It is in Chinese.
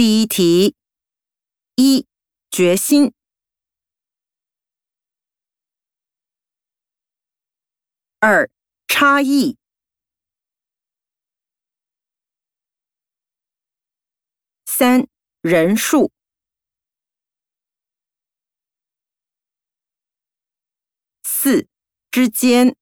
第一题。一决心。二差异。三人数。四之间。